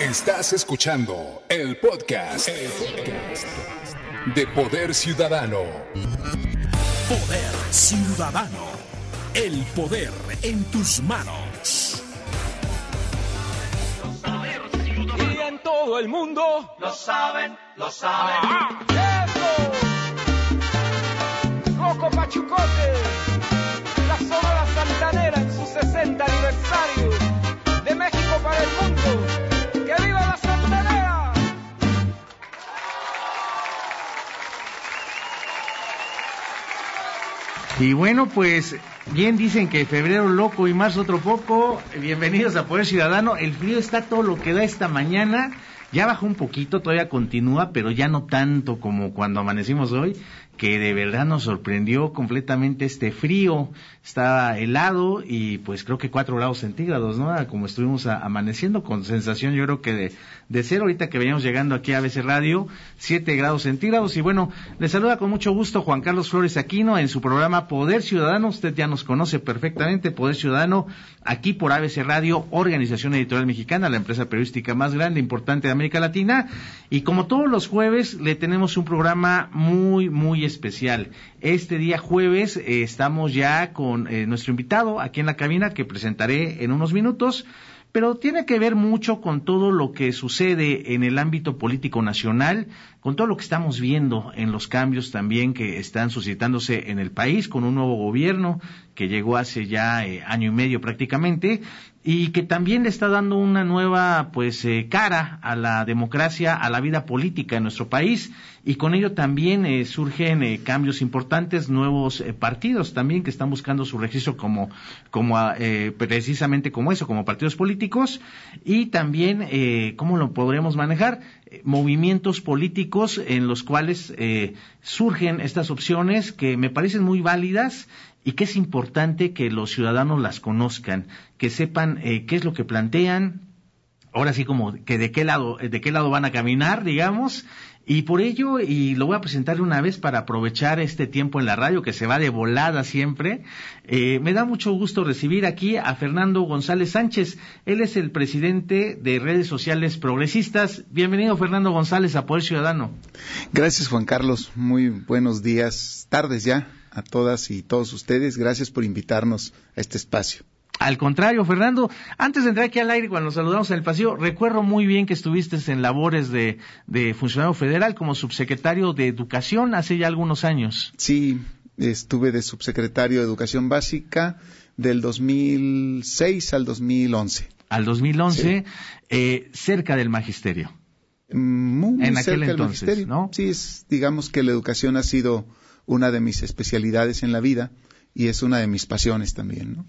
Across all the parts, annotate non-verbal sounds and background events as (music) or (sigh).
Estás escuchando el podcast, de Poder Ciudadano. Poder Ciudadano. El poder en tus manos. Y en todo el mundo Lo saben, lo saben. ¡Eso! Loco Pachucote, la Sonora Santanera en su 60 aniversario de México para el mundo. Y bueno, pues bien dicen que febrero loco y marzo otro poco. Bienvenidos a Poder Ciudadano. El frío está todo lo que da esta mañana. Ya bajó un poquito, todavía continúa, pero ya no tanto como cuando amanecimos hoy, que de verdad nos sorprendió completamente este frío. Estaba helado y pues creo que cuatro grados centígrados, ¿no? Como estuvimos amaneciendo con sensación yo creo que de, de cero ahorita que veníamos llegando aquí a ABC Radio, siete grados centígrados. Y bueno, le saluda con mucho gusto Juan Carlos Flores Aquino en su programa Poder Ciudadano. Usted ya nos conoce perfectamente, Poder Ciudadano, aquí por ABC Radio, Organización Editorial Mexicana, la empresa periodística más grande, importante de América Latina. Y como todos los jueves, le tenemos un programa muy, muy especial. Este día jueves eh, estamos ya con eh, nuestro invitado aquí en la cabina que presentaré en unos minutos pero tiene que ver mucho con todo lo que sucede en el ámbito político nacional, con todo lo que estamos viendo en los cambios también que están suscitándose en el país, con un nuevo gobierno que llegó hace ya eh, año y medio prácticamente y que también le está dando una nueva pues eh, cara a la democracia, a la vida política en nuestro país y con ello también eh, surgen eh, cambios importantes, nuevos partidos también que están buscando su registro como como ah, precisamente como eso, como partidos políticos y también cómo lo podremos manejar movimientos políticos en los cuales eh, surgen estas opciones que me parecen muy válidas y que es importante que los ciudadanos las conozcan, que sepan eh, qué es lo que plantean, ahora sí como que de qué lado de qué lado van a caminar, digamos, y por ello y lo voy a presentar una vez para aprovechar este tiempo en la radio que se va de volada siempre. eh, me da mucho gusto recibir aquí a Fernando González Sánchez. Él es el presidente de redes sociales progresistas. Bienvenido Fernando González a Poder Ciudadano. Gracias Juan Carlos, muy buenos días, tardes ya a todas y todos ustedes. Gracias por invitarnos a este espacio. Al contrario, Fernando, antes de entrar aquí al aire, cuando nos saludamos en el pasillo, recuerdo muy bien que estuviste en labores de, de funcionario federal como subsecretario de Educación hace ya algunos años. Sí, estuve de subsecretario de Educación Básica del 2006 al 2011. Al 2011, eh, cerca del magisterio. Muy En cerca aquel del entonces, magisterio. ¿no? Sí, es, digamos que la educación ha sido una de mis especialidades en la vida y es una de mis pasiones también, ¿no?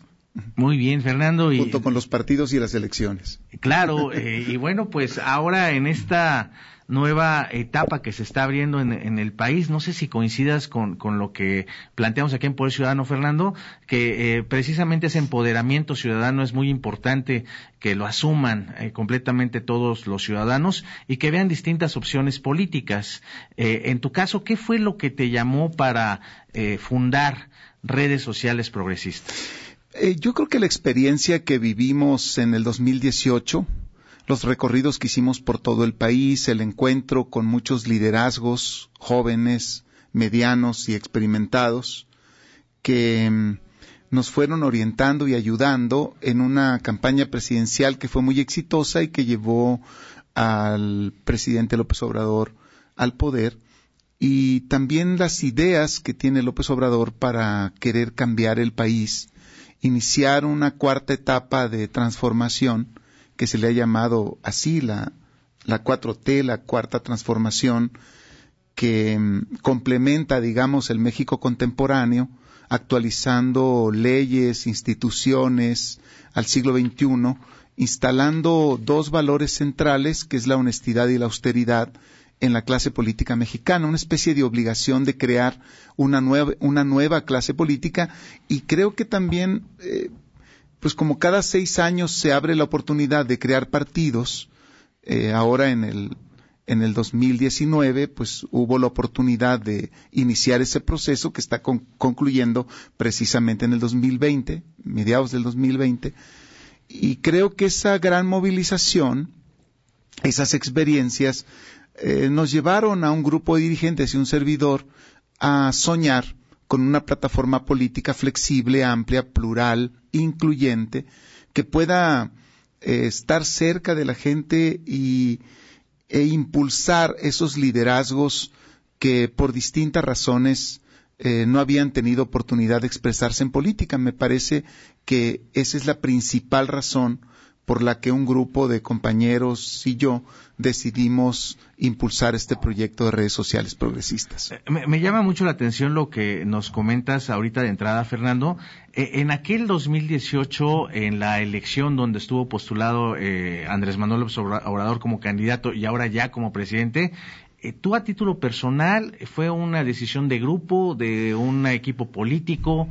Muy bien, Fernando. Y, Junto con los partidos y las elecciones. Claro, eh, y bueno, pues ahora en esta nueva etapa que se está abriendo en, en el país, no sé si coincidas con, con, lo que planteamos aquí en Poder Ciudadano, Fernando, que eh, precisamente ese empoderamiento ciudadano es muy importante que lo asuman eh, completamente todos los ciudadanos y que vean distintas opciones políticas. Eh, en tu caso, ¿qué fue lo que te llamó para eh, fundar redes sociales progresistas? Eh, yo creo que la experiencia que vivimos en el 2018, los recorridos que hicimos por todo el país, el encuentro con muchos liderazgos jóvenes, medianos y experimentados, que mm, nos fueron orientando y ayudando en una campaña presidencial que fue muy exitosa y que llevó al presidente López Obrador al poder, y también las ideas que tiene López Obrador para querer cambiar el país iniciar una cuarta etapa de transformación que se le ha llamado así la, la 4T, la cuarta transformación, que mm, complementa, digamos, el México contemporáneo, actualizando leyes, instituciones al siglo XXI, instalando dos valores centrales, que es la honestidad y la austeridad, en la clase política mexicana, una especie de obligación de crear una nueva, una nueva clase política. Y creo que también, eh, pues como cada seis años se abre la oportunidad de crear partidos, eh, ahora en el, en el 2019, pues hubo la oportunidad de iniciar ese proceso que está con, concluyendo precisamente en el 2020, mediados del 2020, y creo que esa gran movilización esas experiencias eh, nos llevaron a un grupo de dirigentes y un servidor a soñar con una plataforma política flexible, amplia, plural, incluyente, que pueda eh, estar cerca de la gente y, e impulsar esos liderazgos que por distintas razones eh, no habían tenido oportunidad de expresarse en política. Me parece que esa es la principal razón por la que un grupo de compañeros y yo decidimos impulsar este proyecto de redes sociales progresistas. Eh, me, llama mucho la atención lo que nos comentas ahorita de entrada, Fernando. Eh, en aquel 2018, en la elección donde estuvo postulado eh, Andrés Manuel López Obrador como candidato y ahora ya como presidente, ¿tú a título personal fue una decisión de grupo, de un equipo político?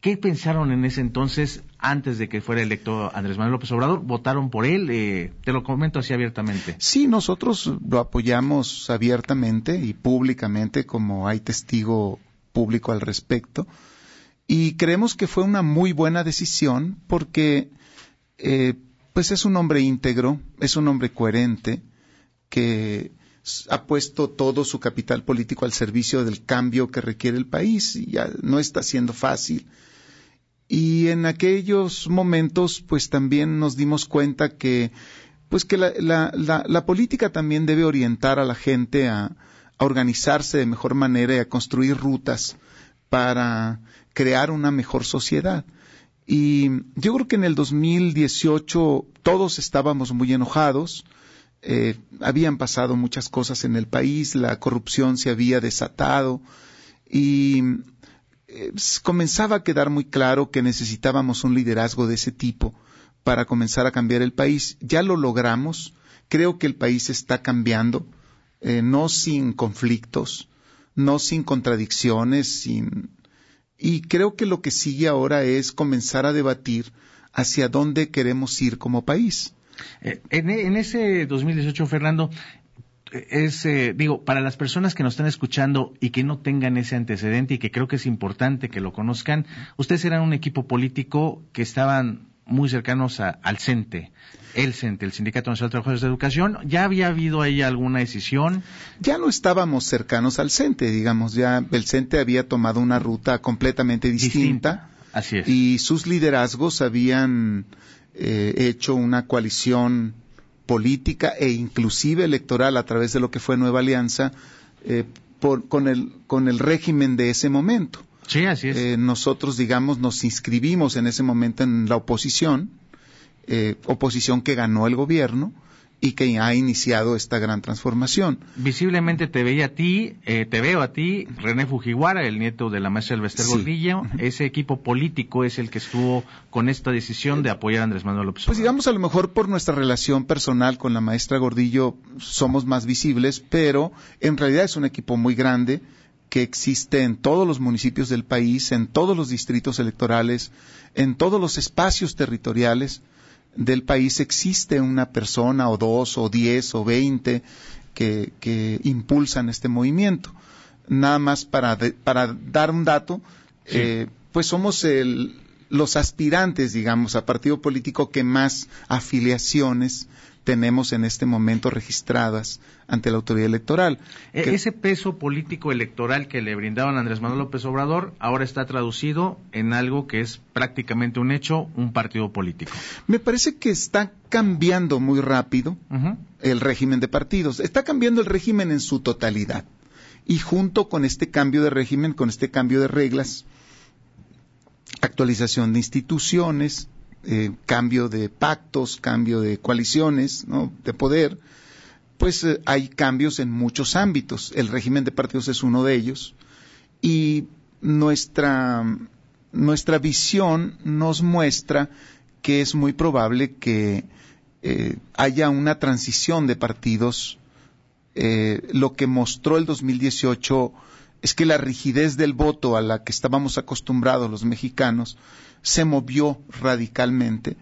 ¿Qué pensaron en ese entonces, antes de que fuera electo Andrés Manuel López Obrador? ¿Votaron por él? Eh, te lo comento así abiertamente. Sí, nosotros lo apoyamos abiertamente y públicamente, como hay testigo público al respecto. Y creemos que fue una muy buena decisión porque, eh, pues es un hombre íntegro, es un hombre coherente, que ha puesto todo su capital político al servicio del cambio que requiere el país y ya no está siendo fácil y en aquellos momentos pues también nos dimos cuenta que pues que la, la, la, política también debe orientar a la gente a, a, organizarse de mejor manera y a construir rutas para crear una mejor sociedad. Y yo creo que en el 2018 todos estábamos muy enojados, eh, habían pasado muchas cosas en el país, la corrupción se había desatado y eh, comenzaba a quedar muy claro que necesitábamos un liderazgo de ese tipo para comenzar a cambiar el país. Ya lo logramos. Creo que el país está cambiando, eh, no sin conflictos, no sin contradicciones, sin... y creo que lo que sigue ahora es comenzar a debatir hacia dónde queremos ir como país. Eh, en, en, ese 2018, Fernando, es, eh, digo, para las personas que nos están escuchando y que no tengan ese antecedente y que creo que es importante que lo conozcan, ustedes eran un equipo político que estaban muy cercanos al CENTE, el CENTE, el Sindicato Nacional de Trabajadores de Educación. ¿Ya había habido ahí alguna decisión? Ya no estábamos cercanos al CENTE, digamos, ya el CENTE había tomado una ruta completamente distinta. Así es. Y sus liderazgos habían eh, hecho una coalición política e inclusive electoral a través de lo que fue Nueva Alianza eh, con, el, con el régimen de ese momento. Sí, así es. Eh, nosotros, digamos, nos inscribimos en ese momento en la oposición, eh, oposición que ganó el gobierno, y que ha iniciado esta gran transformación. Visiblemente te veía a ti, eh, te veo a ti, René Fujiwara, el nieto de la maestra Elvester Gordillo, ese equipo político es el que estuvo con esta decisión de apoyar a Andrés Manuel López Pues digamos, a lo mejor por nuestra relación personal con la maestra Gordillo somos más visibles, pero en realidad es un equipo muy grande que existe en todos los municipios del país, en todos los distritos electorales, en todos los espacios territoriales, del país existe una persona o dos o diez o veinte que, que impulsan este movimiento. Nada más para, para dar un dato, eh, pues somos el, los aspirantes, digamos, a partido político que más afiliaciones tenemos en este momento registradas ante la autoridad electoral. E, ese peso político electoral que le brindaban a Andrés Manuel López Obrador ahora está traducido en algo que es prácticamente un hecho, un partido político. Me parece que está cambiando muy rápido el régimen de partidos. Está cambiando el régimen en su totalidad. Y junto con este cambio de régimen, con este cambio de reglas, actualización de instituciones, eh, cambio de pactos, cambio de coaliciones, de poder, pues eh, hay cambios en muchos ámbitos. El régimen de partidos es uno de ellos. Y nuestra, nuestra visión nos muestra que es muy probable que eh, haya una transición de partidos. lo que mostró el 2018 es que la rigidez del voto a la que estábamos acostumbrados los mexicanos se movió radicalmente.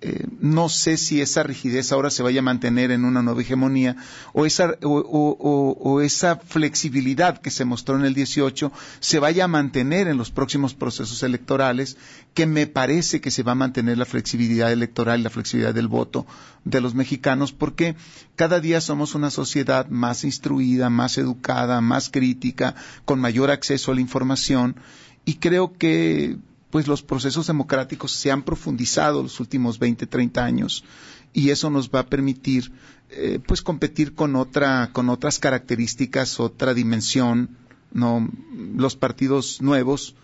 eh, no sé si esa rigidez ahora se vaya a mantener en una nueva hegemonía o esa, o, esa flexibilidad que se mostró en el 18 se vaya a mantener en los próximos procesos electorales, que me parece que se va a mantener la flexibilidad electoral y la flexibilidad del voto de los mexicanos, porque cada día somos una sociedad más instruida, más educada, más crítica, con mayor acceso a la información, y creo que pues los procesos democráticos se han profundizado los últimos 20, 30 años y eso nos va a permitir eh, pues competir con otra con otras características, otra dimensión, no los partidos nuevos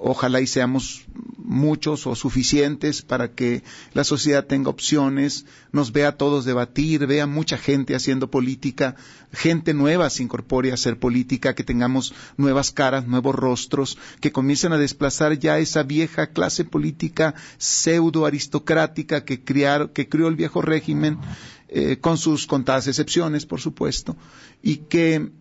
Ojalá y seamos muchos o suficientes para que la sociedad tenga opciones, nos vea a todos debatir, vea mucha gente haciendo política, gente nueva se incorpore a hacer política, que tengamos nuevas caras, nuevos rostros, que comiencen a desplazar ya esa vieja clase política pseudo aristocrática que, que crió el viejo régimen, eh, con sus contadas excepciones, por supuesto, y que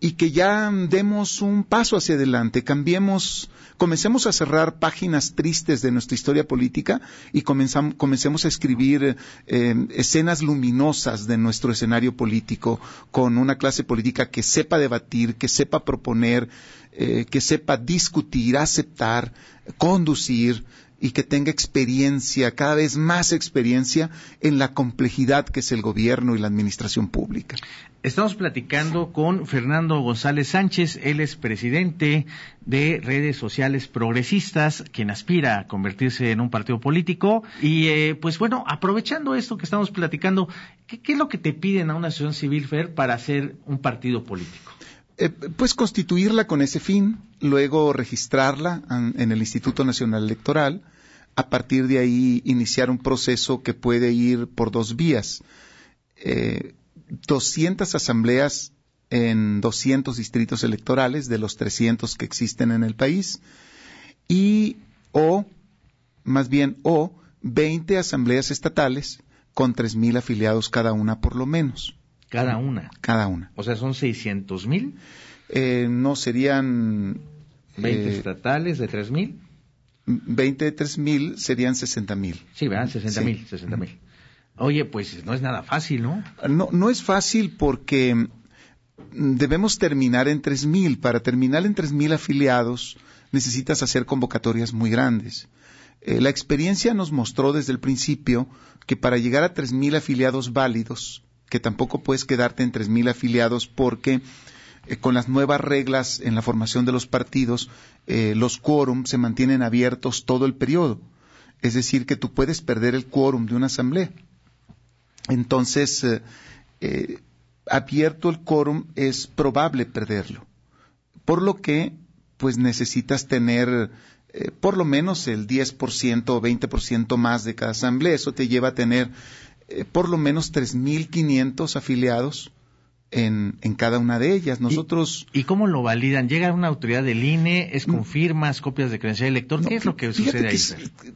y que ya demos un paso hacia adelante, cambiemos, comencemos a cerrar páginas tristes de nuestra historia política y comencemos a escribir eh, escenas luminosas de nuestro escenario político con una clase política que sepa debatir, que sepa proponer, eh, que sepa discutir, aceptar, conducir, y que tenga experiencia, cada vez más experiencia en la complejidad que es el gobierno y la administración pública. Estamos platicando con Fernando González Sánchez, él es presidente de redes sociales progresistas, quien aspira a convertirse en un partido político. Y eh, pues bueno, aprovechando esto que estamos platicando, ¿qué, es lo que te piden a una asociación civil, Fer, para hacer un partido político? Eh, pues constituirla con ese fin, luego registrarla en el Instituto Nacional Electoral, a partir de ahí iniciar un proceso que puede ir por dos vías. Eh, 200 asambleas en 200 distritos electorales de los 300 que existen en el país y o más bien o 20 asambleas estatales con 3000 afiliados cada una por lo menos. Cada una. Cada una. O sea, son 600 mil. Eh, no serían. 20 eh, estatales de 3 mil. 20 de 3 mil serían 60 mil. Sí, ¿verdad? 60 mil, 60 mil. Oye, pues no es nada fácil, ¿no? No, no es fácil porque debemos terminar en 3 mil. Para terminar en 3 mil afiliados necesitas hacer convocatorias muy grandes. Eh, la experiencia nos mostró desde el principio que para llegar a 3 mil afiliados válidos que tampoco puedes quedarte en 3.000 afiliados porque eh, con las nuevas reglas en la formación de los partidos, eh, los quórum se mantienen abiertos todo el periodo. Es decir, que tú puedes perder el quórum de una asamblea. Entonces, eh, abierto el quórum es probable perderlo. Por lo que, pues necesitas tener por lo menos el 10% o 20% más de cada asamblea. Eso te lleva a tener eh, por lo menos 3.500 afiliados en, en, cada una de ellas. Nosotros. ¿Y, cómo lo validan? ¿Llega una autoridad del INE? ¿Es con mm. firmas, copias de credencial elector? ¿Qué es lo que sucede ahí?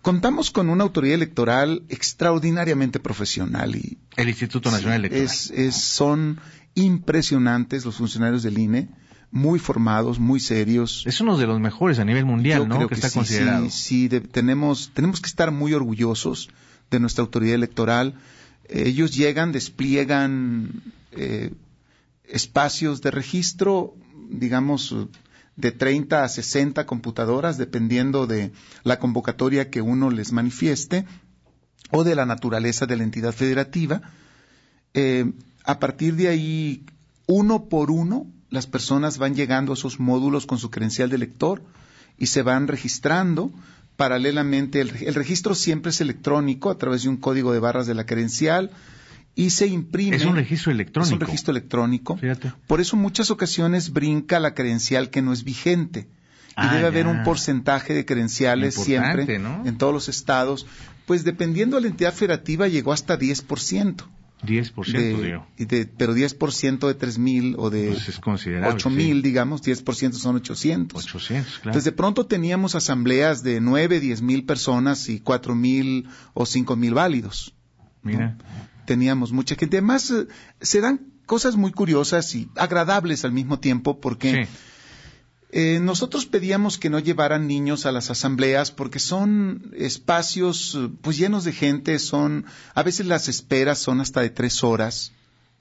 contamos con una autoridad electoral extraordinariamente profesional y. El Instituto Nacional Electoral. Es, son impresionantes los funcionarios del INE. Muy formados, muy serios. Es uno de los mejores a nivel mundial, ¿no? que, está considerado. Sí, sí tenemos, tenemos que estar muy orgullosos de nuestra autoridad electoral ellos llegan, despliegan eh, espacios de registro, digamos, de 30 a 60 computadoras, dependiendo de la convocatoria que uno les manifieste o de la naturaleza de la entidad federativa. Eh, a partir de ahí, uno por uno, las personas van llegando a esos módulos con su credencial de lector y se van registrando paralelamente, el, registro siempre es electrónico a través de un código de barras de la credencial y se imprime. Es un registro electrónico. Es un registro electrónico. Por eso muchas ocasiones brinca la credencial que no es vigente. Y ah, debe haber un porcentaje de credenciales siempre en todos los estados. Pues dependiendo de la entidad federativa llegó hasta 10%. 10%, de, pero 10% de 3.000 o de pues es 8.000, digamos, 10% son 800. 800, claro. Entonces, de pronto teníamos asambleas de 9, 10.000 personas y 4.000 o 5.000 válidos. Mira. Teníamos mucha gente. Además, eh, se dan cosas muy curiosas y agradables al mismo tiempo porque Eh, nosotros pedíamos que no llevaran niños a las asambleas porque son espacios pues llenos de gente, son a veces las esperas son hasta de tres horas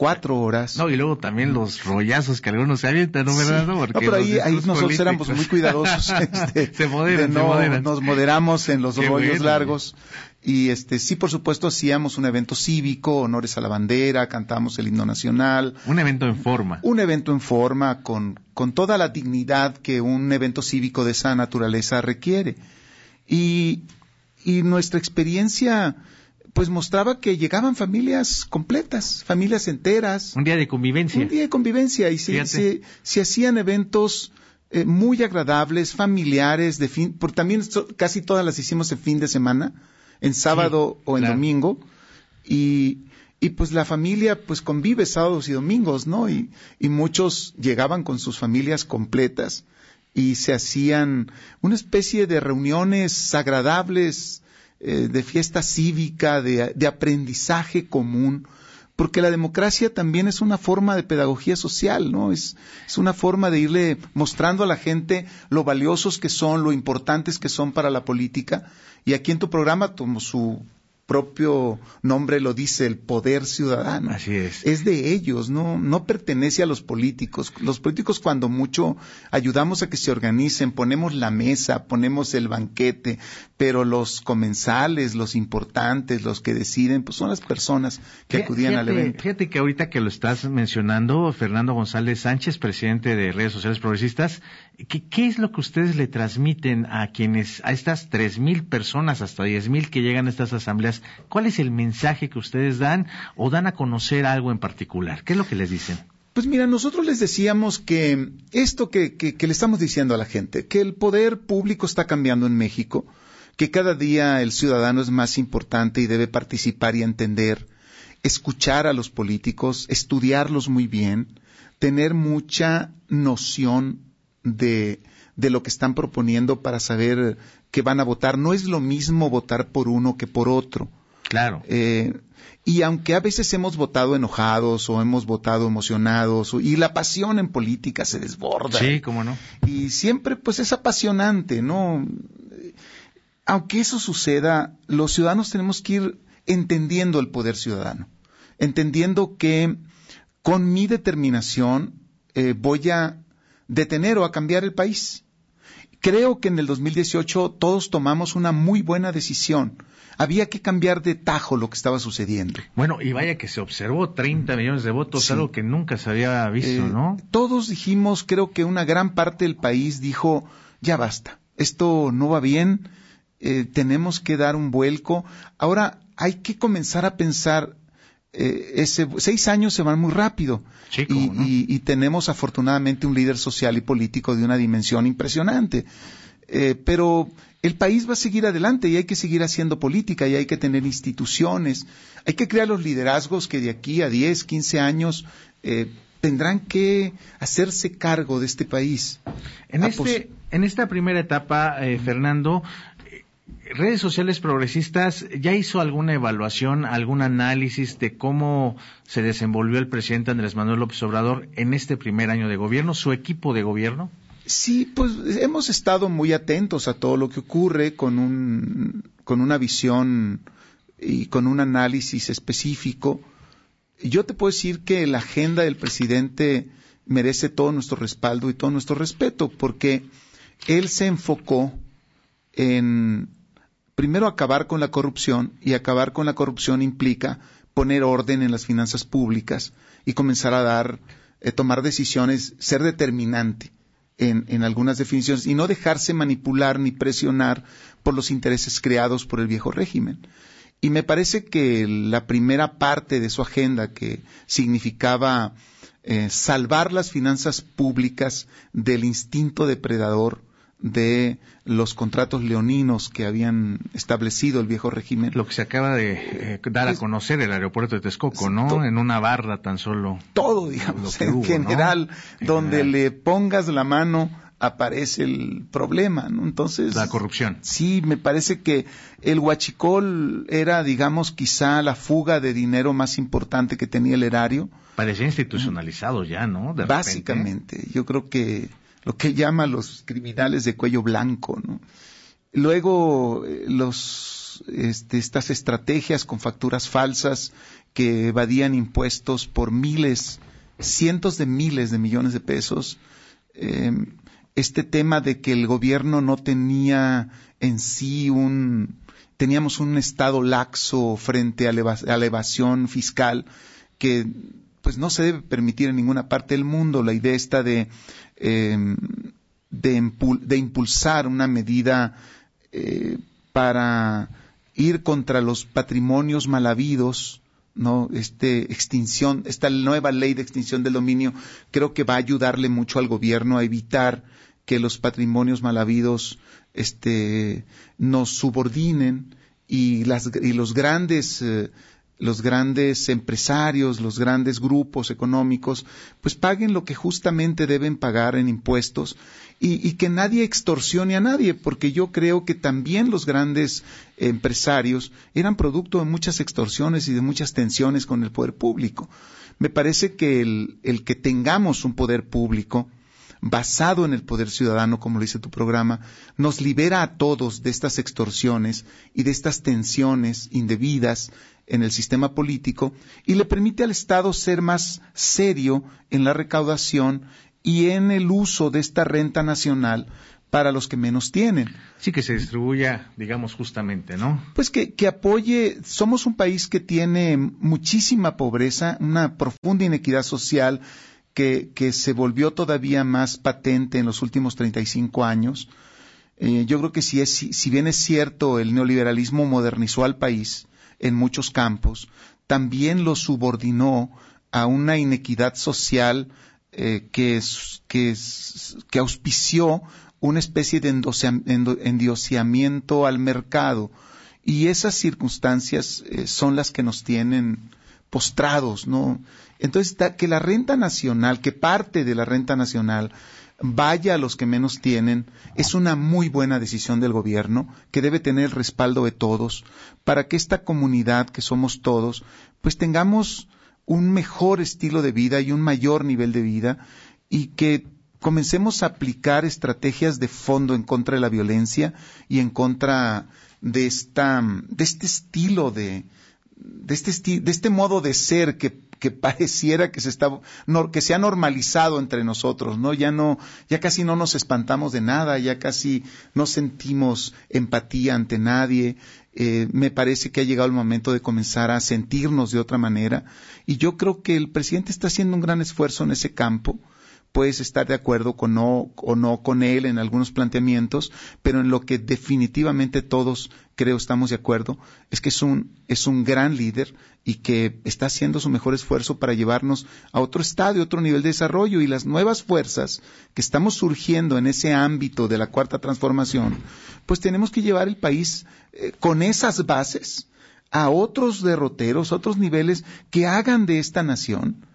cuatro horas. No, y luego también los rollazos que algunos se avientan, ¿no, verdad? No, pero ahí, ahí nosotros éramos muy cuidadosos. (laughs) Este, se, moderan, no, Nos moderamos en los rollos largos. Y este, sí, por supuesto, hacíamos un evento cívico, honores a la bandera, cantamos el himno nacional. Un evento en forma. Un evento en forma, con, con toda la dignidad que un evento cívico de esa naturaleza requiere. Y, y nuestra experiencia, pues mostraba que llegaban familias completas, familias enteras. Un día de convivencia. Un día de convivencia y se, se, hacían eventos eh, muy agradables, familiares, de fin, porque también casi todas las hicimos en fin de semana, en sábado o en domingo, y, y pues la familia pues convive sábados y domingos, ¿no? Y, y muchos llegaban con sus familias completas y se hacían una especie de reuniones agradables, eh, de fiesta cívica, de, aprendizaje común, porque la democracia también es una forma de pedagogía social, ¿no? Es, es una forma de irle mostrando a la gente lo valiosos que son, lo importantes que son para la política. Y aquí en tu programa, como su propio nombre lo dice, el poder ciudadano. Así es. Es de ellos, no, no pertenece a los políticos. Los políticos cuando mucho ayudamos a que se organicen, ponemos la mesa, ponemos el banquete, pero los comensales, los importantes, los que deciden, pues son las personas que acudían al evento. Fíjate que ahorita que lo estás mencionando, Fernando González Sánchez, presidente de Redes Sociales Progresistas, ¿qué, qué es lo que ustedes le transmiten a quienes, a estas tres mil personas, hasta diez mil que llegan a estas asambleas ¿cuál es el mensaje que ustedes dan o dan a conocer algo en particular? ¿Qué es lo que les dicen? Pues mira, nosotros les decíamos que esto que, le estamos diciendo a la gente, que el poder público está cambiando en México, que cada día el ciudadano es más importante y debe participar y entender, escuchar a los políticos, estudiarlos muy bien, tener mucha noción de, de lo que están proponiendo para saber que van a votar. No es lo mismo votar por uno que por otro. Claro. Eh, y aunque a veces hemos votado enojados o hemos votado emocionados, y la pasión en política se desborda. Sí, cómo no. Y siempre pues es apasionante, ¿no? Aunque eso suceda, los ciudadanos tenemos que ir entendiendo el poder ciudadano, entendiendo que con mi determinación eh, voy a detener o a cambiar el país. Creo que en el 2018 todos tomamos una muy buena decisión. Había que cambiar de tajo lo que estaba sucediendo. Bueno, y vaya que se observó 30 millones de votos, algo que nunca se había visto, eh, ¿no? Todos dijimos, creo que una gran parte del país dijo, ya basta, esto no va bien, eh, tenemos que dar un vuelco. Ahora hay que comenzar a pensar eh, ese, seis años se van muy rápido y, tenemos afortunadamente un líder social y político de una dimensión impresionante. Eh, pero el país va a seguir adelante y hay que seguir haciendo política y hay que tener instituciones. Hay que crear los liderazgos que de aquí a 10, 15 años eh, tendrán que hacerse cargo de este país. En, este, en esta primera etapa, Fernando, redes sociales progresistas ya hizo alguna evaluación, algún análisis de cómo se desenvolvió el presidente Andrés Manuel López Obrador en este primer año de gobierno, su equipo de gobierno? Sí, pues hemos estado muy atentos a todo lo que ocurre con un con una visión y con un análisis específico. Yo te puedo decir que la agenda del presidente merece todo nuestro respaldo y todo nuestro respeto porque él se enfocó en primero acabar con la corrupción y acabar con la corrupción implica poner orden en las finanzas públicas y comenzar a dar, eh, tomar decisiones, ser determinante en, algunas definiciones y no dejarse manipular ni presionar por los intereses creados por el viejo régimen. Y me parece que la primera parte de su agenda, que significaba eh, salvar las finanzas públicas del instinto depredador, de los contratos leoninos que habían establecido el viejo régimen. Lo que se acaba de eh, dar a conocer el aeropuerto de Texcoco, ¿no? En una barra tan solo. Todo, digamos, en general, donde le pongas la mano aparece el problema, ¿no? Entonces... La corrupción. Sí, me parece que el huachicol era, digamos, quizá la fuga de dinero más importante que tenía el erario. Parecía institucionalizado ya, ¿no? Básicamente, yo creo que lo que llama los criminales de cuello blanco, ¿no? Luego, eh, este, estas estrategias con facturas falsas que evadían impuestos por miles, cientos de miles de millones de pesos. Em, este tema de que el gobierno no tenía en sí un, teníamos un estado laxo frente a la evasión fiscal que pues no se debe permitir en ninguna parte del mundo. La idea está de, em, de, impulsar una medida eh, para ir contra los patrimonios mal habidos, ¿no? Este extinción, esta nueva ley de extinción del dominio, creo que va a ayudarle mucho al gobierno a evitar que los patrimonios mal habidos este, nos subordinen y, las, y los grandes eh, los grandes empresarios, los grandes grupos económicos, pues paguen lo que justamente deben pagar en impuestos y, que nadie extorsione a nadie, porque yo creo que también los grandes empresarios eran producto de muchas extorsiones y de muchas tensiones con el poder público. Me parece que el que tengamos un poder público, basado en el poder ciudadano, como lo dice tu programa, nos libera a todos de estas extorsiones y de estas tensiones indebidas en el sistema político y le permite al Estado ser más serio en la recaudación y en el uso de esta renta nacional para los que menos tienen. Sí, que se distribuya, digamos, justamente, ¿no? Pues que, que, apoye, somos un país que tiene muchísima pobreza, una profunda inequidad social, que, se volvió todavía más patente en los últimos 35 años. Eh, yo creo que si, es, si bien es cierto el neoliberalismo modernizó al país en muchos campos, también lo subordinó a una inequidad social eh, que, auspició una especie de endiosamiento al mercado. Y esas circunstancias eh, son las que nos tienen postrados, ¿no? Entonces, que la renta nacional, que parte de la renta nacional vaya a los que menos tienen, es una muy buena decisión del gobierno, que debe tener el respaldo de todos, para que esta comunidad, que somos todos, pues tengamos un mejor estilo de vida y un mayor nivel de vida, y que comencemos a aplicar estrategias de fondo en contra de la violencia y en contra de esta, de este estilo de, de este, de este modo de ser que que pareciera que se está que se ha normalizado entre nosotros, ¿no? Ya no ya casi no nos espantamos de nada, ya casi no sentimos empatía ante nadie. Eh, me parece que ha llegado el momento de comenzar a sentirnos de otra manera y yo creo que el presidente está haciendo un gran esfuerzo en ese campo puedes estar de acuerdo con no, o no con él en algunos planteamientos, pero en lo que definitivamente todos creo estamos de acuerdo es que es un, es un gran líder y que está haciendo su mejor esfuerzo para llevarnos a otro estadio, otro nivel de desarrollo. Y las nuevas fuerzas que estamos surgiendo en ese ámbito de la cuarta transformación, pues tenemos que llevar el país eh, con esas bases a otros derroteros, otros niveles que hagan de esta nación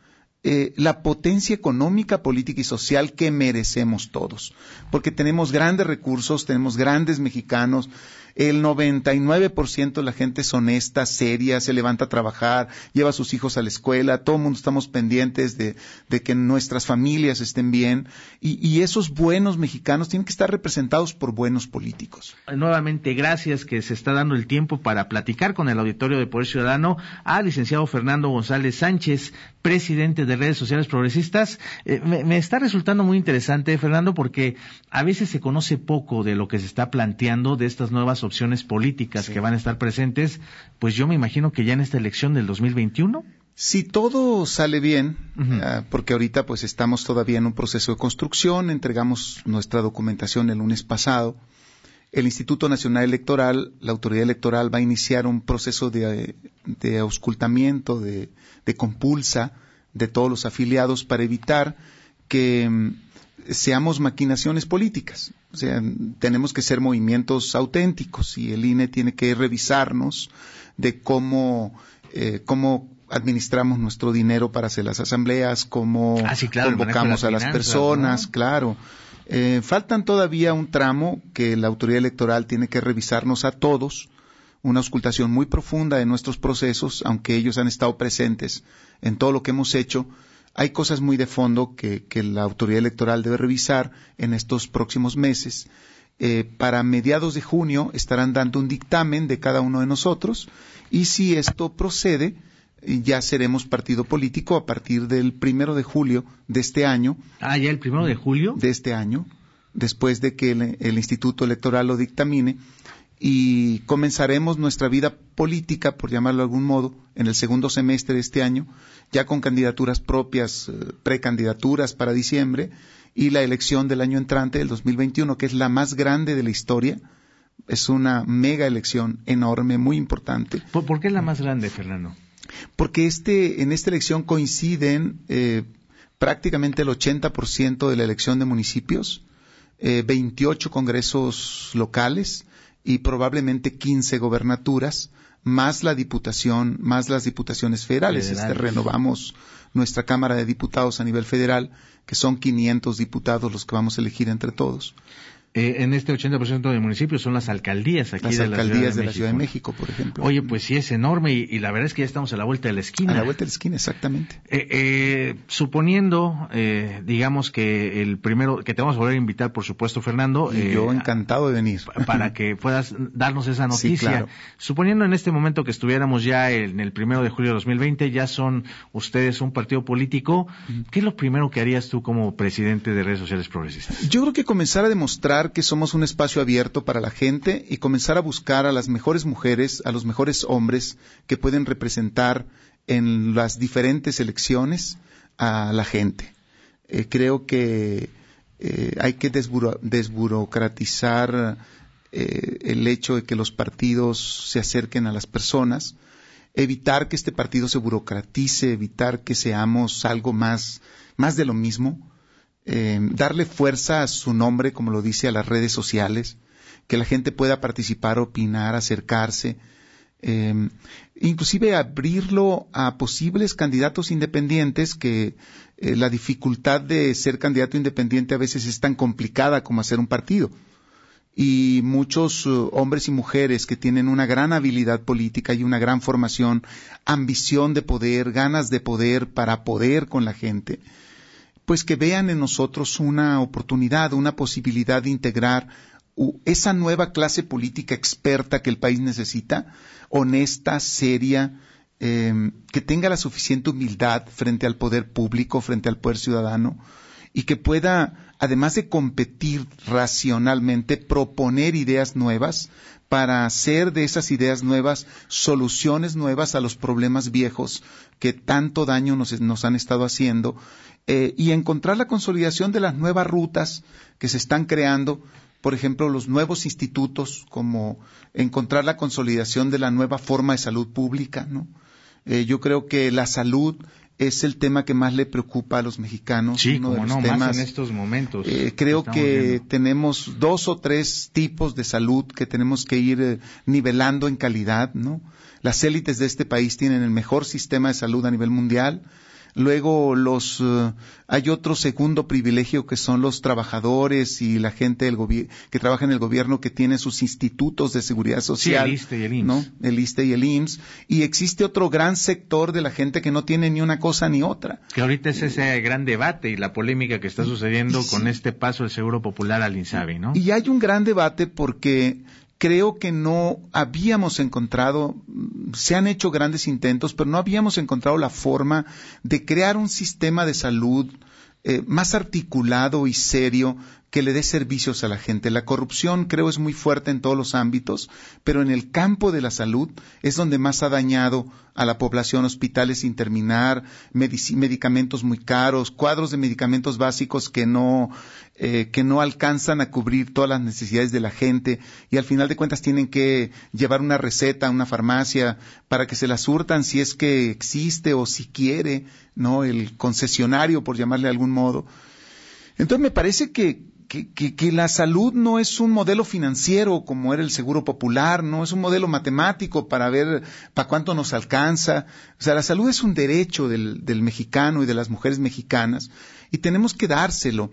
eh, la potencia económica, política y social que merecemos todos. Porque tenemos grandes recursos, tenemos grandes mexicanos, el 99% de la gente es honesta, seria, se levanta a trabajar, lleva a sus hijos a la escuela, todo el mundo estamos pendientes de, que nuestras familias estén bien y, esos buenos mexicanos tienen que estar representados por buenos políticos. Nuevamente, gracias que se está dando el tiempo para platicar con el auditorio de Poder Ciudadano al licenciado Fernando González Sánchez, presidente de Redes Sociales Progresistas. Eh, me, me está resultando muy interesante, Fernando, porque a veces se conoce poco de lo que se está planteando de estas nuevas opciones políticas que van a estar presentes, pues yo me imagino que ya en esta elección del 2021. Si todo sale bien, ah, porque ahorita pues estamos todavía en un proceso de construcción, entregamos nuestra documentación el lunes pasado, el Instituto Nacional Electoral, la autoridad electoral va a iniciar un proceso de, auscultamiento, de, de compulsa de todos los afiliados para evitar que mm, seamos maquinaciones políticas. O sea, tenemos que ser movimientos auténticos y el INE tiene que revisarnos de cómo, eh, cómo administramos nuestro dinero para hacer las asambleas, cómo ah, convocamos a las personas, claro. Eh, faltan todavía un tramo que la autoridad electoral tiene que revisarnos a todos, una auscultación muy profunda de nuestros procesos, aunque ellos han estado presentes en todo lo que hemos hecho, hay cosas muy de fondo que, la autoridad electoral debe revisar en estos próximos meses. Eh, para mediados de junio estarán dando un dictamen de cada uno de nosotros y si esto procede, ya seremos partido político a partir del primero de julio de este año. Ah, ya el primero de julio. De este año, después de que el Instituto Electoral lo dictamine y comenzaremos nuestra vida política, por llamarlo de algún modo, en el segundo semestre de este año, ya con candidaturas propias, eh, precandidaturas para diciembre, y la elección del año entrante, del 2021, que es la más grande de la historia. Es una mega elección enorme, muy importante. ¿Por, qué es la más grande, Fernando? Porque este, en esta elección coinciden eh, prácticamente el 80% de la elección de municipios, eh, 28 congresos locales, y probablemente 15 gobernaturas, más la diputación, más las diputaciones federales. Este, renovamos nuestra Cámara de Diputados a nivel federal, que son 500 diputados los que vamos a elegir entre todos. Eh, en este 80% de municipios son las alcaldías aquí las de, alcaldías de, la Ciudad de México, por ejemplo. Oye, pues sí es enorme y, la verdad es que ya estamos a la vuelta de la esquina. A la vuelta de la esquina, exactamente. Eh, eh, suponiendo, digamos que el primero, que te vamos a volver a invitar, por supuesto, Fernando. Y yo encantado de venir. Para que puedas darnos esa (laughs) noticia. Suponiendo en este momento que estuviéramos ya en el primero de julio de 2020, ya son ustedes un partido político. ¿Qué es lo primero que harías tú como presidente de redes sociales progresistas? Yo creo que comenzar a demostrar que somos un espacio abierto para la gente y comenzar a buscar a las mejores mujeres, a los mejores hombres que pueden representar en las diferentes elecciones a la gente. Eh, creo que eh, hay que desburocratizar eh, el hecho de que los partidos se acerquen a las personas, evitar que este partido se burocratice, evitar que seamos algo más, más de lo mismo eh, darle fuerza a su nombre, como lo dice, a las redes sociales, que la gente pueda participar, opinar, acercarse, eh, inclusive abrirlo a posibles candidatos independientes que eh, la dificultad de ser candidato independiente a veces es tan complicada como hacer un partido. Y muchos hombres y mujeres que tienen una gran habilidad política y una gran formación, ambición de poder, ganas de poder para poder con la gente, pues que vean en nosotros una oportunidad, una posibilidad de integrar esa nueva clase política experta que el país necesita, honesta, seria, em, que tenga la suficiente humildad frente al poder público, frente al poder ciudadano, y que pueda, además de competir racionalmente, proponer ideas nuevas para hacer de esas ideas nuevas soluciones nuevas a los problemas viejos que tanto daño nos, nos han estado haciendo eh, y encontrar la consolidación de las nuevas rutas que se están creando, por ejemplo, los nuevos institutos, como encontrar la consolidación de la nueva forma de salud pública, ¿no? Eh, yo creo que la salud es el tema que más le preocupa a los mexicanos. Sí, uno de los temas, más en estos momentos. Eh, creo que tenemos dos o tres tipos de salud que tenemos que ir nivelando en calidad, ¿no? Las élites de este país tienen el mejor sistema de salud a nivel mundial. Luego los eh, hay otro segundo privilegio que son los trabajadores y la gente del que trabaja en el gobierno que tiene sus institutos de seguridad social, el ISTE y el IMSS. ¿no? El ISTE y el IMSS y existe otro gran sector de la gente que no tiene ni una cosa ni otra. Que ahorita es ese gran debate y la polémica que está sucediendo con este paso del Seguro Popular al INSABI, ¿no? Y hay un gran debate porque creo que no habíamos encontrado, se han hecho grandes intentos, pero no habíamos encontrado la forma de crear un sistema de salud eh, más articulado y serio que le dé servicios a la gente. La corrupción creo es muy fuerte en todos los ámbitos, pero en el campo de la salud es donde más ha dañado a la población, hospitales sin terminar, medicamentos muy caros, cuadros de medicamentos básicos que no, eh, que no alcanzan a cubrir todas las necesidades de la gente y al final de cuentas tienen que llevar una receta a una farmacia para que se la surtan si es que existe o si quiere, ¿no? El concesionario, por llamarle de algún modo. Entonces me parece que, que, la salud no es un modelo financiero como era el seguro popular, no es un modelo matemático para ver para cuánto nos alcanza. O sea, la salud es un derecho del, del mexicano y de las mujeres mexicanas y tenemos que dárselo.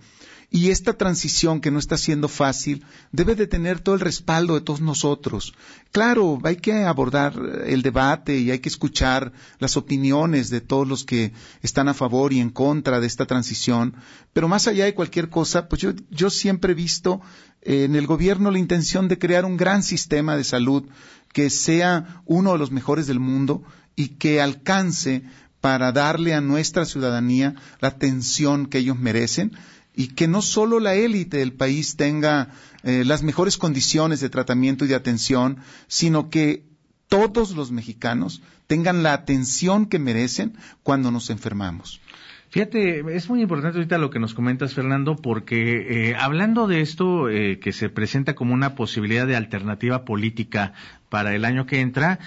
Y esta transición que no está siendo fácil debe de tener todo el respaldo de todos nosotros. Claro, hay que abordar el debate y hay que escuchar las opiniones de todos los que están a favor y en contra de esta transición, pero más allá de cualquier cosa, pues yo, yo siempre he visto eh, en el gobierno la intención de crear un gran sistema de salud que sea uno de los mejores del mundo y que alcance para darle a nuestra ciudadanía la atención que ellos merecen y que no solo la élite del país tenga eh, las mejores condiciones de tratamiento y de atención, sino que todos los mexicanos tengan la atención que merecen cuando nos enfermamos. Fíjate, es muy importante ahorita lo que nos comentas, Fernando, porque eh, hablando de esto eh, que se presenta como una posibilidad de alternativa política para el año que entra,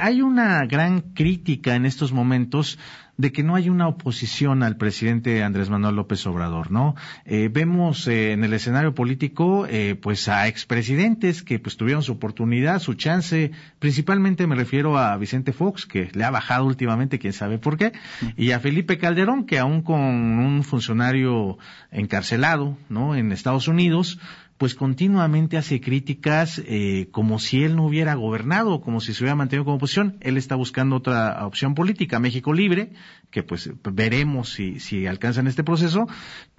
hay una gran crítica en estos momentos de que no hay una oposición al presidente Andrés Manuel López Obrador, ¿no? Eh, vemos eh, en el escenario político, eh, pues a expresidentes que pues tuvieron su oportunidad, su chance, principalmente me refiero a Vicente Fox, que le ha bajado últimamente, quién sabe por qué, y a Felipe Calderón, que aún con un funcionario encarcelado, ¿no? En Estados Unidos, pues continuamente hace críticas eh, como si él no hubiera gobernado, como si se hubiera mantenido como oposición. Él está buscando otra opción política, México Libre, que pues veremos si, si alcanzan este proceso,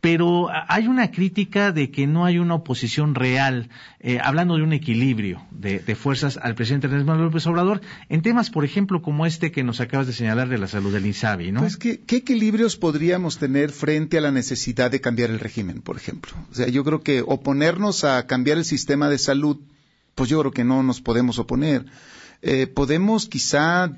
pero hay una crítica de que no hay una oposición real, eh, hablando de un equilibrio de, fuerzas al presidente Andrés Manuel López Obrador, en temas, por ejemplo, como este que nos acabas de señalar de la salud del INSABI, ¿no? Pues, ¿qué, ¿qué equilibrios podríamos tener frente a la necesidad de cambiar el régimen, por ejemplo? O sea, yo creo que oponernos a cambiar el sistema de salud, pues yo creo que no nos podemos oponer. Eh, podemos quizá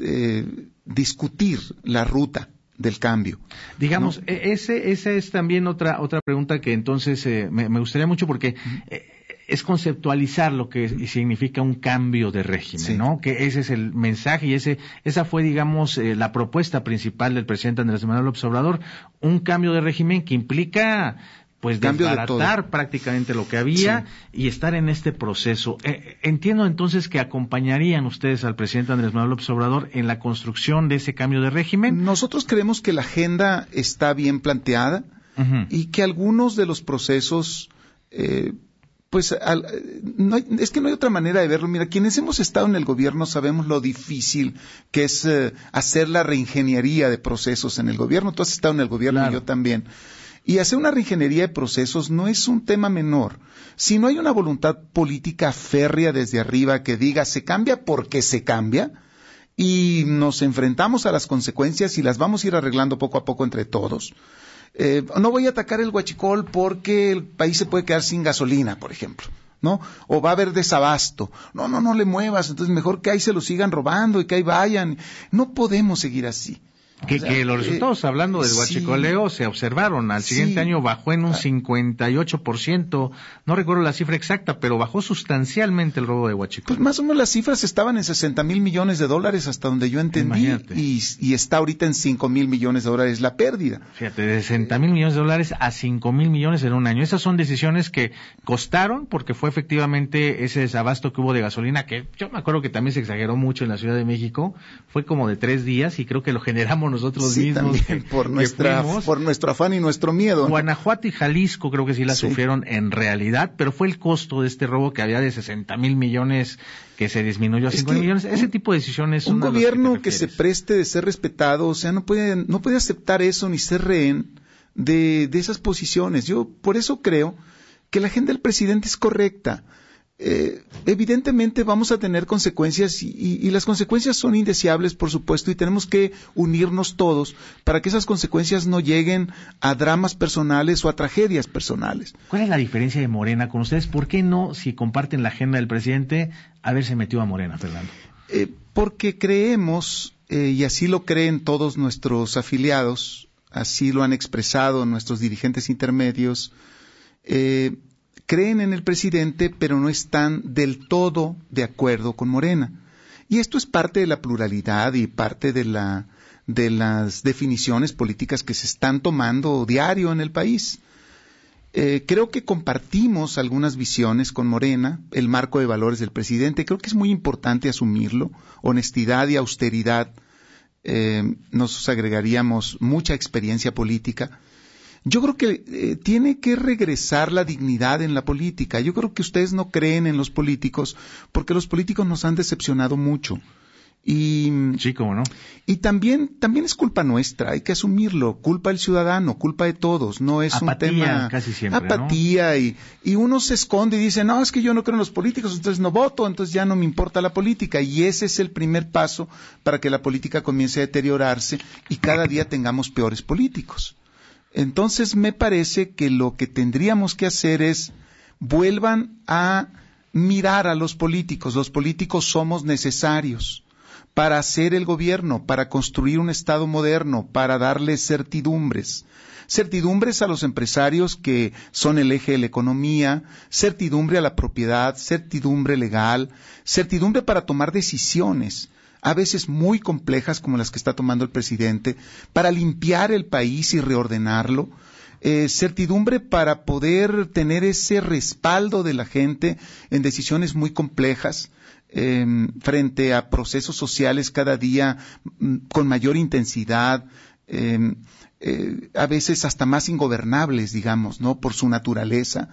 eh, discutir la ruta del cambio. Digamos, e, ese, esa es también otra, otra pregunta que entonces eh, me, gustaría mucho porque eh, es conceptualizar lo que significa un cambio de régimen, ¿no? Que ese es el mensaje y ese, esa fue, digamos, eh, la propuesta principal del presidente Andrés Manuel López Obrador, un cambio de régimen que implica pues desbaratar prácticamente lo que había y estar en este proceso. Eh, entiendo entonces que acompañarían ustedes al presidente Andrés Manuel López Obrador en la construcción de ese cambio de régimen. Nosotros creemos que la agenda está bien planteada y que algunos de los procesos eh, pues es que no hay otra manera de verlo. Mira, quienes hemos estado en el gobierno sabemos lo difícil que es eh, hacer la reingeniería de procesos en el gobierno. Tú has estado en el gobierno y yo también. Y hacer una reingeniería de procesos no es un tema menor. Si no hay una voluntad política férrea desde arriba que diga se cambia porque se cambia, y nos enfrentamos a las consecuencias y las vamos a ir arreglando poco a poco entre todos. Eh, no voy a atacar el huachicol porque el país se puede quedar sin gasolina, por ejemplo. ¿no? O va a haber desabasto. No, no, no le muevas. Entonces mejor que ahí se lo sigan robando y que ahí vayan. No podemos seguir así. Que, los resultados, eh, hablando del huachicoleo, se observaron. Al siguiente año bajó en un 58%. Ah. No recuerdo la cifra exacta, pero bajó sustancialmente el robo de huachicoleo. Pues más o menos las cifras estaban en 60 mil millones de dólares, hasta donde yo entendí. Y, y, está ahorita en 5 mil millones de dólares la pérdida. Fíjate, de 60 mil millones de dólares a 5 mil millones en un año. Esas son decisiones que costaron porque fue efectivamente ese desabasto que hubo de gasolina, que yo me acuerdo que también se exageró mucho en la Ciudad de México. Fue como de tres días y creo que lo generamos nosotros mismos. por, nuestra, por nuestro afán y nuestro miedo. Guanajuato y Jalisco creo que sí la sufrieron en realidad, pero fue el costo de este robo que había de 60 mil millones que se disminuyó a 5 millones. Ese tipo de decisiones. Un gobierno que, se preste de ser respetado, o sea, no puede, no puede aceptar eso ni ser rehén de, de esas posiciones. Yo por eso creo que la agenda del presidente es correcta. Eh, evidentemente vamos a tener consecuencias y, las consecuencias son indeseables, por supuesto, y tenemos que unirnos todos para que esas consecuencias no lleguen a dramas personales o a tragedias personales. ¿Cuál es la diferencia de Morena con ustedes? ¿Por qué no, si comparten la agenda del presidente, haberse metido a Morena, Fernando? Eh, porque creemos, eh, y así lo creen todos nuestros afiliados, así lo han expresado nuestros dirigentes intermedios, eh, creen en el presidente, pero no están del todo de acuerdo con Morena. Y esto es parte de la pluralidad y parte de, la, de las definiciones políticas que se están tomando diario en el país. Eh, creo que compartimos algunas visiones con Morena, el marco de valores del presidente. Creo que es muy importante asumirlo. Honestidad y austeridad eh, nos agregaríamos mucha experiencia política. Yo creo que eh, tiene que regresar la dignidad en la política. Yo creo que ustedes no creen en los políticos porque los políticos nos han decepcionado mucho. Y, Sí, cómo no. y también, también es culpa nuestra, hay que asumirlo, culpa del ciudadano, culpa de todos, no es Apatía un tema casi siempre, ¿no? apatía y, y uno se esconde y dice, no, es que yo no creo en los políticos, entonces no voto, entonces ya no me importa la política y ese es el primer paso para que la política comience a deteriorarse y cada día tengamos peores políticos. Entonces me parece que lo que tendríamos que hacer es vuelvan a mirar a los políticos. Los políticos somos necesarios para hacer el gobierno, para construir un Estado moderno, para darle certidumbres. Certidumbres a los empresarios que son el eje de la economía, certidumbre a la propiedad, certidumbre legal, certidumbre para tomar decisiones, a veces muy complejas como las que está tomando el presidente, para limpiar el país y reordenarlo, eh, certidumbre para poder tener ese respaldo de la gente en decisiones muy complejas eh, frente a procesos sociales cada día mm, con mayor intensidad, eh, eh, a veces hasta más ingobernables, digamos, ¿no? Por su naturaleza.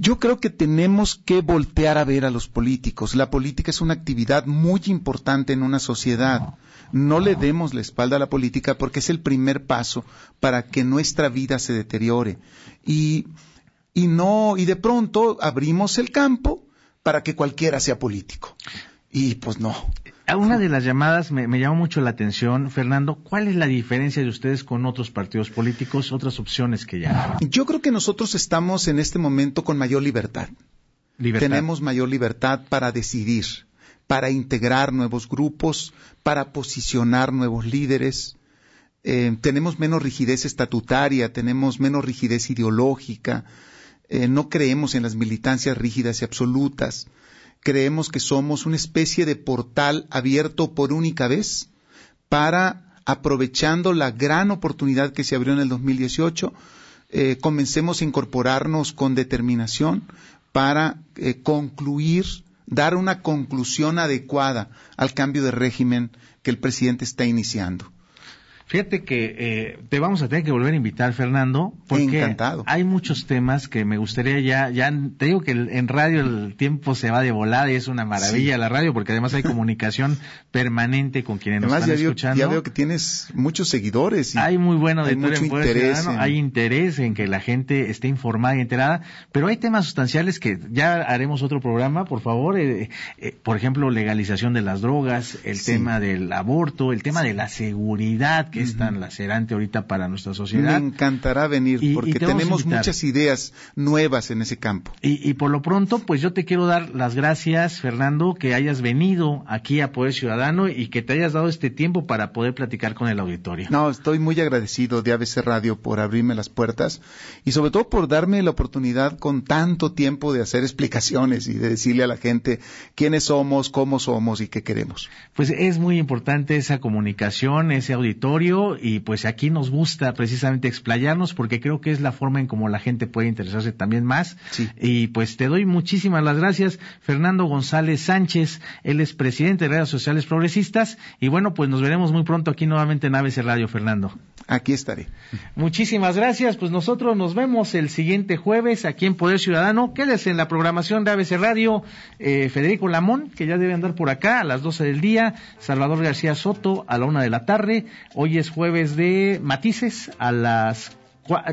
Yo creo que tenemos que voltear a ver a los políticos. La política es una actividad muy importante en una sociedad. No le demos la espalda a la política porque es el primer paso para que nuestra vida se deteriore. Y, no, y de pronto abrimos el campo para que cualquiera sea político. Y pues no. A una de las llamadas me, me llamó mucho la atención, Fernando, ¿cuál es la diferencia de ustedes con otros partidos políticos, otras opciones que ya? Yo creo que nosotros estamos en este momento con mayor libertad. Libertad. Tenemos mayor libertad para decidir, para integrar nuevos grupos, para posicionar nuevos líderes. Eh, tenemos menos rigidez estatutaria, tenemos menos rigidez ideológica. Eh, no creemos en las militancias rígidas y absolutas. Creemos que somos una especie de portal abierto por única vez para, aprovechando la gran oportunidad que se abrió en el 2018, eh, comencemos a incorporarnos con determinación para eh, concluir, dar una conclusión adecuada al cambio de régimen que el presidente está iniciando. Fíjate que eh, te vamos a tener que volver a invitar, Fernando, porque Encantado. hay muchos temas que me gustaría ya, ya te digo que en radio el tiempo se va de volada y es una maravilla Sí. la radio porque además hay comunicación (laughs) permanente con quienes nos están ya veo, escuchando. ya veo que tienes muchos seguidores. y Hay muy buena hay mucho en interés en- hay interés en que la gente esté informada y enterada, pero hay temas sustanciales que ya haremos otro programa, por favor, eh, eh, por ejemplo, legalización de las drogas, el Sí. tema del aborto, el tema de la seguridad que es tan lacerante ahorita para nuestra Me sociedad. encantará venir Y- y porque te tenemos muchas ideas nuevas en ese campo. Y, y por lo pronto, pues yo te quiero dar las gracias, Fernando, que hayas venido aquí a Poder Ciudadano y que te hayas dado este tiempo para poder platicar con el auditorio. No, estoy muy agradecido de ABC Radio por abrirme las puertas y sobre todo por darme la oportunidad con tanto tiempo de hacer explicaciones y de decirle a la gente quiénes somos, cómo somos y qué queremos. Pues es muy importante esa comunicación, ese auditorio y pues aquí nos gusta precisamente explayarnos porque creo que es la forma en cómo la gente puede interesarse también más. Sí. Y pues te doy muchísimas las gracias, Fernando González Sánchez, él es presidente de Redes Sociales Progresistas y bueno, pues nos veremos muy pronto aquí nuevamente en ABC Radio, Fernando. Aquí estaré. Muchísimas gracias. Pues nosotros nos vemos el siguiente jueves aquí en Poder Ciudadano. Quédese en la programación de ABC Radio. Eh, Federico Lamón, que ya debe andar por acá a las 12 del día. Salvador García Soto a la una de la tarde. Hoy es jueves de Matices a las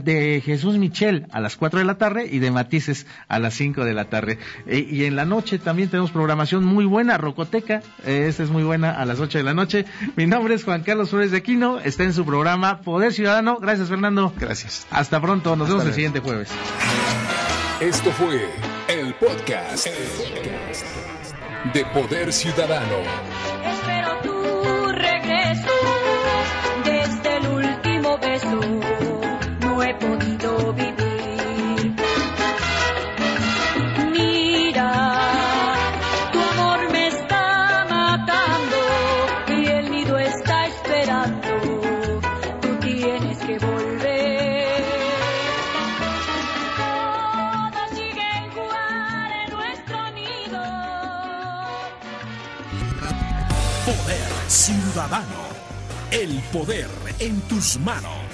de Jesús Michel a las 4 de la tarde y de Matices a las 5 de la tarde. Eh, y en la noche también tenemos programación muy buena, Rocoteca, eh, esta es muy buena a las 8 de la noche. Mi nombre es Juan Carlos Flores de Aquino, está en su programa Poder Ciudadano. Gracias Fernando. Gracias. Hasta pronto, nos Hasta vemos el siguiente jueves. Esto fue el podcast, el podcast de Poder Ciudadano. El poder en tus manos.